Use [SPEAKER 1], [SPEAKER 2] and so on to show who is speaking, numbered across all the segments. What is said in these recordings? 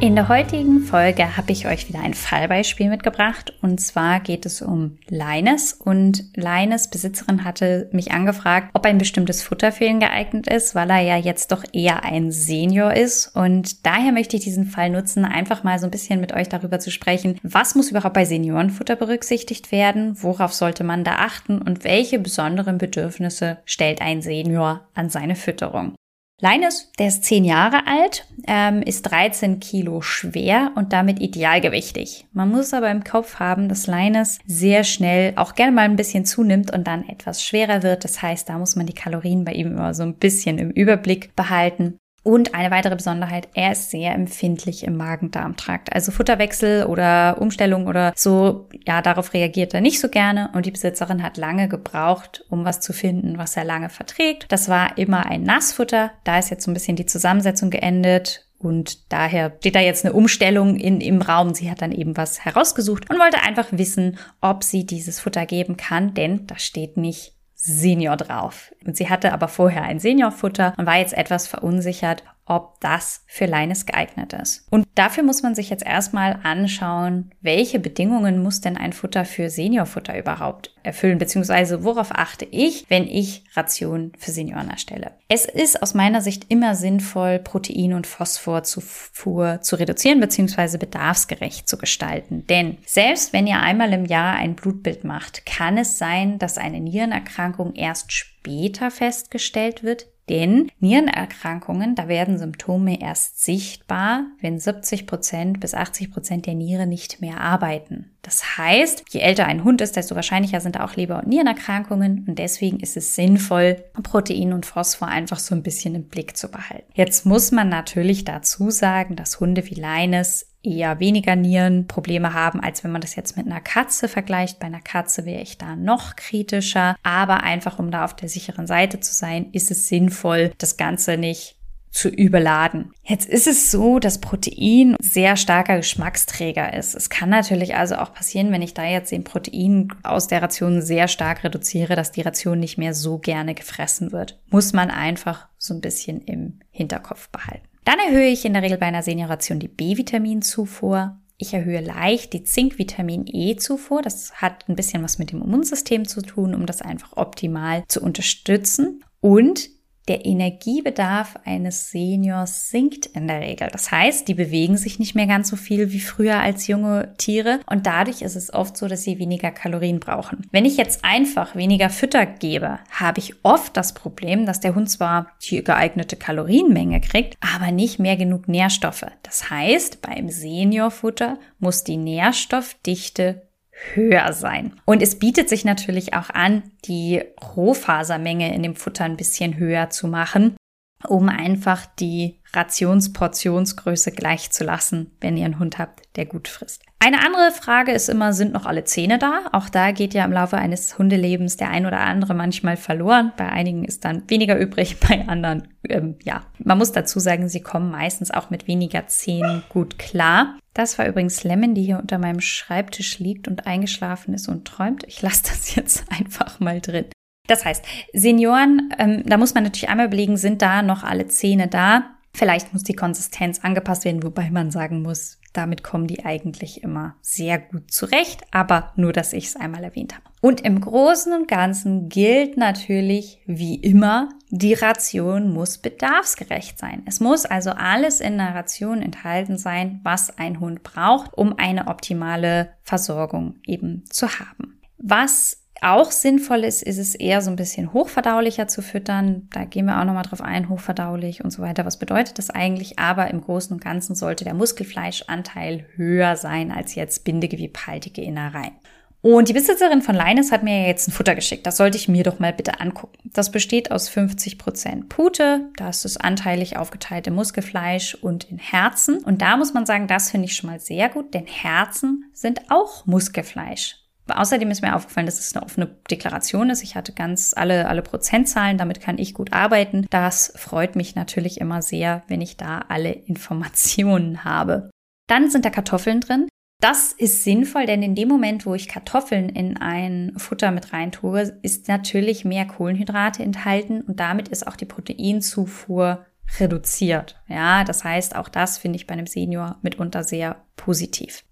[SPEAKER 1] In der heutigen Folge habe ich euch wieder ein Fallbeispiel mitgebracht. Und zwar geht es um Leines und Leines Besitzerin hatte mich angefragt, ob ein bestimmtes Futter für ihn geeignet ist, weil er ja jetzt doch eher ein Senior ist. Und daher möchte ich diesen Fall nutzen, einfach mal so ein bisschen mit euch darüber zu sprechen, was muss überhaupt bei Seniorenfutter berücksichtigt werden, worauf sollte man da achten? Und welche besonderen Bedürfnisse stellt ein Senior an seine Fütterung. Linus, der ist zehn Jahre alt, ähm, ist 13 Kilo schwer und damit idealgewichtig. Man muss aber im Kopf haben, dass Linus sehr schnell auch gerne mal ein bisschen zunimmt und dann etwas schwerer wird. Das heißt, da muss man die Kalorien bei ihm immer so ein bisschen im Überblick behalten. Und eine weitere Besonderheit, er ist sehr empfindlich im Magen-Darm-Trakt. Also Futterwechsel oder Umstellung oder so, ja, darauf reagiert er nicht so gerne. Und die Besitzerin hat lange gebraucht, um was zu finden, was er lange verträgt. Das war immer ein Nassfutter. Da ist jetzt so ein bisschen die Zusammensetzung geendet. Und daher steht da jetzt eine Umstellung in, im Raum. Sie hat dann eben was herausgesucht und wollte einfach wissen, ob sie dieses Futter geben kann, denn da steht nicht Senior drauf. Und sie hatte aber vorher ein Seniorfutter und war jetzt etwas verunsichert, ob das für Leines geeignet ist. Und dafür muss man sich jetzt erstmal anschauen, welche Bedingungen muss denn ein Futter für Seniorfutter überhaupt erfüllen, beziehungsweise worauf achte ich, wenn ich Rationen für Senioren erstelle. Es ist aus meiner Sicht immer sinnvoll, Protein- und Phosphorzufuhr zu reduzieren, beziehungsweise bedarfsgerecht zu gestalten. Denn selbst wenn ihr einmal im Jahr ein Blutbild macht, kann es sein, dass eine Nierenerkrankung erst später festgestellt wird, denn Nierenerkrankungen, da werden Symptome erst sichtbar, wenn 70 Prozent bis 80 Prozent der Niere nicht mehr arbeiten. Das heißt, je älter ein Hund ist, desto wahrscheinlicher sind auch Leber- und Nierenerkrankungen und deswegen ist es sinnvoll, Protein und Phosphor einfach so ein bisschen im Blick zu behalten. Jetzt muss man natürlich dazu sagen, dass Hunde wie Leines eher weniger Nierenprobleme haben, als wenn man das jetzt mit einer Katze vergleicht. Bei einer Katze wäre ich da noch kritischer. Aber einfach, um da auf der sicheren Seite zu sein, ist es sinnvoll, das Ganze nicht zu überladen. Jetzt ist es so, dass Protein sehr starker Geschmacksträger ist. Es kann natürlich also auch passieren, wenn ich da jetzt den Protein aus der Ration sehr stark reduziere, dass die Ration nicht mehr so gerne gefressen wird. Muss man einfach so ein bisschen im Hinterkopf behalten. Dann erhöhe ich in der Regel bei einer Senioration die B-Vitaminzufuhr. Ich erhöhe leicht die Zink-Vitamin E-Zufuhr. Das hat ein bisschen was mit dem Immunsystem zu tun, um das einfach optimal zu unterstützen. Und der Energiebedarf eines Seniors sinkt in der Regel. Das heißt, die bewegen sich nicht mehr ganz so viel wie früher als junge Tiere und dadurch ist es oft so, dass sie weniger Kalorien brauchen. Wenn ich jetzt einfach weniger Fütter gebe, habe ich oft das Problem, dass der Hund zwar die geeignete Kalorienmenge kriegt, aber nicht mehr genug Nährstoffe. Das heißt, beim Seniorfutter muss die Nährstoffdichte höher sein. Und es bietet sich natürlich auch an, die Rohfasermenge in dem Futter ein bisschen höher zu machen, um einfach die Rationsportionsgröße gleich zu lassen, wenn ihr einen Hund habt, der gut frisst. Eine andere Frage ist immer, sind noch alle Zähne da? Auch da geht ja im Laufe eines Hundelebens der ein oder andere manchmal verloren. Bei einigen ist dann weniger übrig, bei anderen, ähm, ja. Man muss dazu sagen, sie kommen meistens auch mit weniger Zähnen gut klar. Das war übrigens Lemon, die hier unter meinem Schreibtisch liegt und eingeschlafen ist und träumt. Ich lasse das jetzt einfach mal drin. Das heißt, Senioren, ähm, da muss man natürlich einmal überlegen, sind da noch alle Zähne da? Vielleicht muss die Konsistenz angepasst werden, wobei man sagen muss, damit kommen die eigentlich immer sehr gut zurecht, aber nur, dass ich es einmal erwähnt habe. Und im Großen und Ganzen gilt natürlich wie immer, die Ration muss bedarfsgerecht sein. Es muss also alles in der Ration enthalten sein, was ein Hund braucht, um eine optimale Versorgung eben zu haben. Was auch sinnvoll ist, ist es eher so ein bisschen hochverdaulicher zu füttern. Da gehen wir auch nochmal drauf ein, hochverdaulich und so weiter. Was bedeutet das eigentlich? Aber im Großen und Ganzen sollte der Muskelfleischanteil höher sein als jetzt bindegewebhaltige Innereien. Und die Besitzerin von Leines hat mir jetzt ein Futter geschickt. Das sollte ich mir doch mal bitte angucken. Das besteht aus 50 Prozent Pute, da ist anteilig aufgeteilt in Muskelfleisch und in Herzen. Und da muss man sagen, das finde ich schon mal sehr gut, denn Herzen sind auch Muskelfleisch. Außerdem ist mir aufgefallen, dass es eine offene Deklaration ist. Ich hatte ganz alle, alle Prozentzahlen, damit kann ich gut arbeiten. Das freut mich natürlich immer sehr, wenn ich da alle Informationen habe. Dann sind da Kartoffeln drin. Das ist sinnvoll, denn in dem Moment, wo ich Kartoffeln in ein Futter mit rein tue, ist natürlich mehr Kohlenhydrate enthalten und damit ist auch die Proteinzufuhr reduziert. Ja, das heißt, auch das finde ich bei einem Senior mitunter sehr positiv.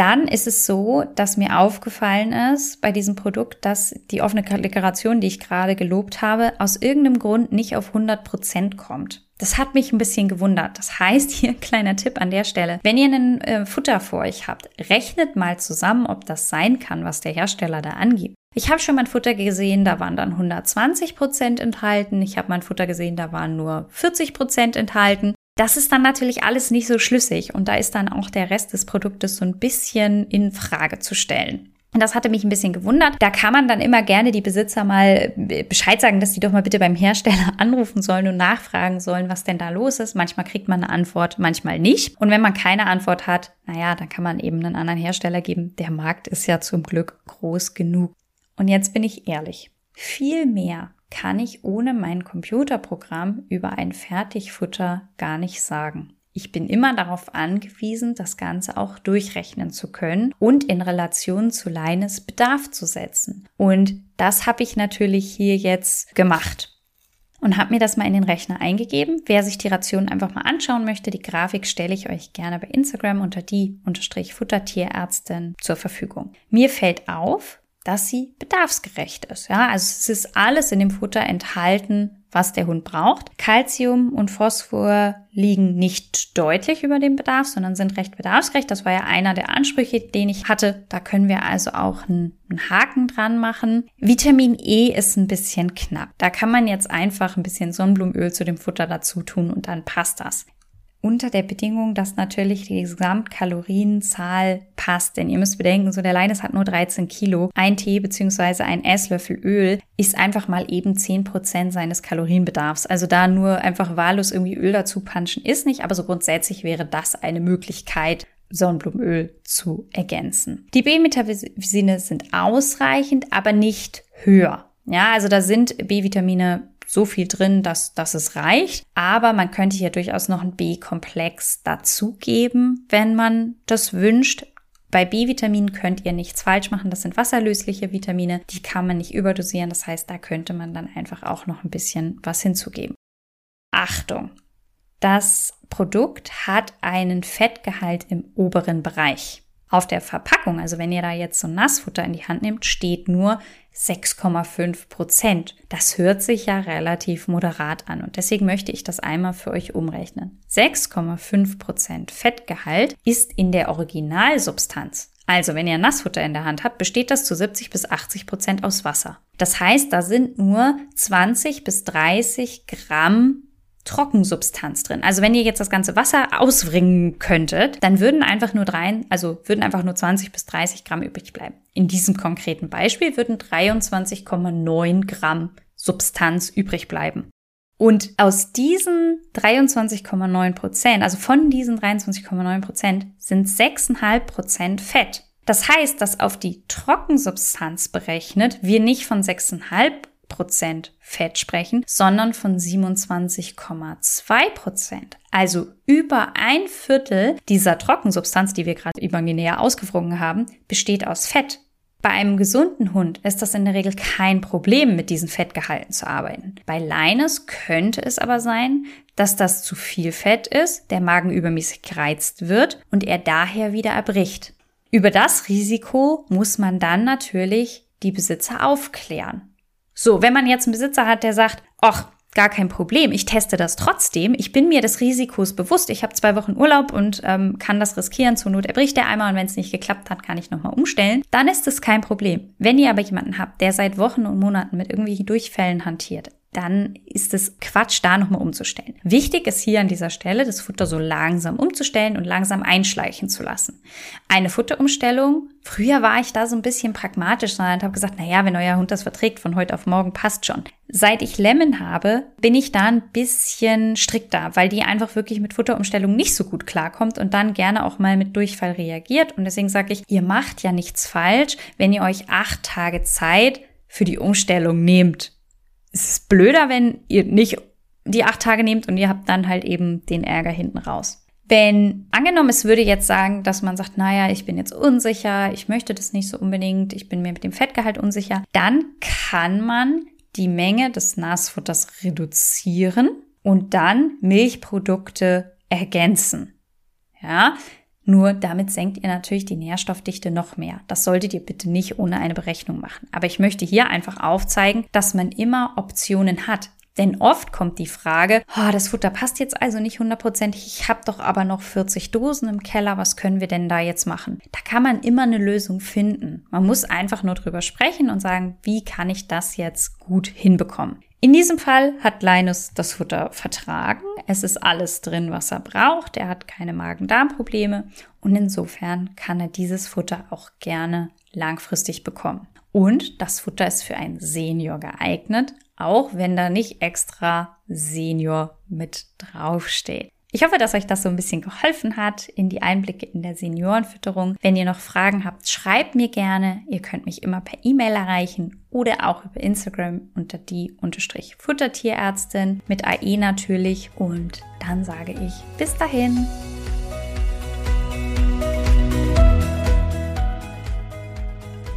[SPEAKER 1] Dann ist es so, dass mir aufgefallen ist bei diesem Produkt, dass die offene Dekoration, die ich gerade gelobt habe, aus irgendeinem Grund nicht auf 100 Prozent kommt. Das hat mich ein bisschen gewundert. Das heißt, hier ein kleiner Tipp an der Stelle. Wenn ihr einen äh, Futter vor euch habt, rechnet mal zusammen, ob das sein kann, was der Hersteller da angibt. Ich habe schon mal ein Futter gesehen, da waren dann 120 Prozent enthalten. Ich habe mal ein Futter gesehen, da waren nur 40 Prozent enthalten. Das ist dann natürlich alles nicht so schlüssig und da ist dann auch der Rest des Produktes so ein bisschen in Frage zu stellen. Und das hatte mich ein bisschen gewundert. Da kann man dann immer gerne die Besitzer mal Bescheid sagen, dass die doch mal bitte beim Hersteller anrufen sollen und nachfragen sollen, was denn da los ist. Manchmal kriegt man eine Antwort, manchmal nicht. Und wenn man keine Antwort hat, naja, dann kann man eben einen anderen Hersteller geben. Der Markt ist ja zum Glück groß genug. Und jetzt bin ich ehrlich. Viel mehr kann ich ohne mein Computerprogramm über ein Fertigfutter gar nicht sagen. Ich bin immer darauf angewiesen, das Ganze auch durchrechnen zu können und in Relation zu Leines Bedarf zu setzen. Und das habe ich natürlich hier jetzt gemacht und habe mir das mal in den Rechner eingegeben. Wer sich die Ration einfach mal anschauen möchte, die Grafik stelle ich euch gerne bei Instagram unter die unterstrich Futtertierärztin zur Verfügung. Mir fällt auf, dass sie bedarfsgerecht ist. Ja, also es ist alles in dem Futter enthalten, was der Hund braucht. Calcium und Phosphor liegen nicht deutlich über dem Bedarf, sondern sind recht bedarfsgerecht. Das war ja einer der Ansprüche, den ich hatte. Da können wir also auch einen, einen Haken dran machen. Vitamin E ist ein bisschen knapp. Da kann man jetzt einfach ein bisschen Sonnenblumenöl zu dem Futter dazu tun und dann passt das unter der Bedingung, dass natürlich die Gesamtkalorienzahl passt. Denn ihr müsst bedenken, so der Leines hat nur 13 Kilo. Ein Tee beziehungsweise ein Esslöffel Öl ist einfach mal eben 10 Prozent seines Kalorienbedarfs. Also da nur einfach wahllos irgendwie Öl dazu punchen ist nicht, aber so grundsätzlich wäre das eine Möglichkeit, Sonnenblumenöl zu ergänzen. Die B-Vitamine sind ausreichend, aber nicht höher. Ja, also da sind B-Vitamine so viel drin, dass, dass es reicht. Aber man könnte hier durchaus noch ein B-Komplex dazugeben, wenn man das wünscht. Bei B-Vitaminen könnt ihr nichts falsch machen. Das sind wasserlösliche Vitamine. Die kann man nicht überdosieren. Das heißt, da könnte man dann einfach auch noch ein bisschen was hinzugeben. Achtung! Das Produkt hat einen Fettgehalt im oberen Bereich. Auf der Verpackung, also wenn ihr da jetzt so Nassfutter in die Hand nehmt, steht nur 6,5 Prozent. Das hört sich ja relativ moderat an und deswegen möchte ich das einmal für euch umrechnen. 6,5 Prozent Fettgehalt ist in der Originalsubstanz. Also, wenn ihr Nassfutter in der Hand habt, besteht das zu 70 bis 80 Prozent aus Wasser. Das heißt, da sind nur 20 bis 30 Gramm Trockensubstanz drin. Also wenn ihr jetzt das ganze Wasser auswringen könntet, dann würden einfach nur drei, also würden einfach nur 20 bis 30 Gramm übrig bleiben. In diesem konkreten Beispiel würden 23,9 Gramm Substanz übrig bleiben. Und aus diesen 23,9 Prozent, also von diesen 23,9 Prozent, sind 6,5 Prozent Fett. Das heißt, dass auf die Trockensubstanz berechnet wir nicht von 6,5 Prozent Fett sprechen, sondern von 27,2 Prozent. Also über ein Viertel dieser Trockensubstanz, die wir gerade imaginär ausgefrungen haben, besteht aus Fett. Bei einem gesunden Hund ist das in der Regel kein Problem, mit diesen Fettgehalten zu arbeiten. Bei Leines könnte es aber sein, dass das zu viel Fett ist, der Magen übermäßig gereizt wird und er daher wieder erbricht. Über das Risiko muss man dann natürlich die Besitzer aufklären. So, wenn man jetzt einen Besitzer hat, der sagt, ach, gar kein Problem, ich teste das trotzdem, ich bin mir des Risikos bewusst, ich habe zwei Wochen Urlaub und ähm, kann das riskieren, zur Not erbricht der einmal und wenn es nicht geklappt hat, kann ich nochmal umstellen, dann ist es kein Problem. Wenn ihr aber jemanden habt, der seit Wochen und Monaten mit irgendwelchen Durchfällen hantiert, dann ist es Quatsch, da nochmal umzustellen. Wichtig ist hier an dieser Stelle, das Futter so langsam umzustellen und langsam einschleichen zu lassen. Eine Futterumstellung, früher war ich da so ein bisschen pragmatisch, sondern habe gesagt, na ja, wenn euer Hund das verträgt, von heute auf morgen passt schon. Seit ich Lemon habe, bin ich da ein bisschen strikter, weil die einfach wirklich mit Futterumstellung nicht so gut klarkommt und dann gerne auch mal mit Durchfall reagiert. Und deswegen sage ich, ihr macht ja nichts falsch, wenn ihr euch acht Tage Zeit für die Umstellung nehmt es ist blöder, wenn ihr nicht die acht Tage nehmt und ihr habt dann halt eben den Ärger hinten raus. Wenn angenommen, es würde jetzt sagen, dass man sagt, naja, ich bin jetzt unsicher, ich möchte das nicht so unbedingt, ich bin mir mit dem Fettgehalt unsicher, dann kann man die Menge des Nassfutters reduzieren und dann Milchprodukte ergänzen. Ja, nur damit senkt ihr natürlich die Nährstoffdichte noch mehr. Das solltet ihr bitte nicht ohne eine Berechnung machen. Aber ich möchte hier einfach aufzeigen, dass man immer Optionen hat. Denn oft kommt die Frage, oh, das Futter passt jetzt also nicht hundertprozentig, ich habe doch aber noch 40 Dosen im Keller, was können wir denn da jetzt machen? Da kann man immer eine Lösung finden. Man muss einfach nur drüber sprechen und sagen, wie kann ich das jetzt gut hinbekommen? In diesem Fall hat Linus das Futter vertragen. Es ist alles drin, was er braucht. Er hat keine Magen-Darm-Probleme und insofern kann er dieses Futter auch gerne langfristig bekommen. Und das Futter ist für einen Senior geeignet, auch wenn da nicht extra Senior mit draufsteht. Ich hoffe, dass euch das so ein bisschen geholfen hat in die Einblicke in der Seniorenfütterung. Wenn ihr noch Fragen habt, schreibt mir gerne. Ihr könnt mich immer per E-Mail erreichen oder auch über Instagram unter die unterstrich Futtertierärztin mit AE natürlich. Und dann sage ich bis dahin.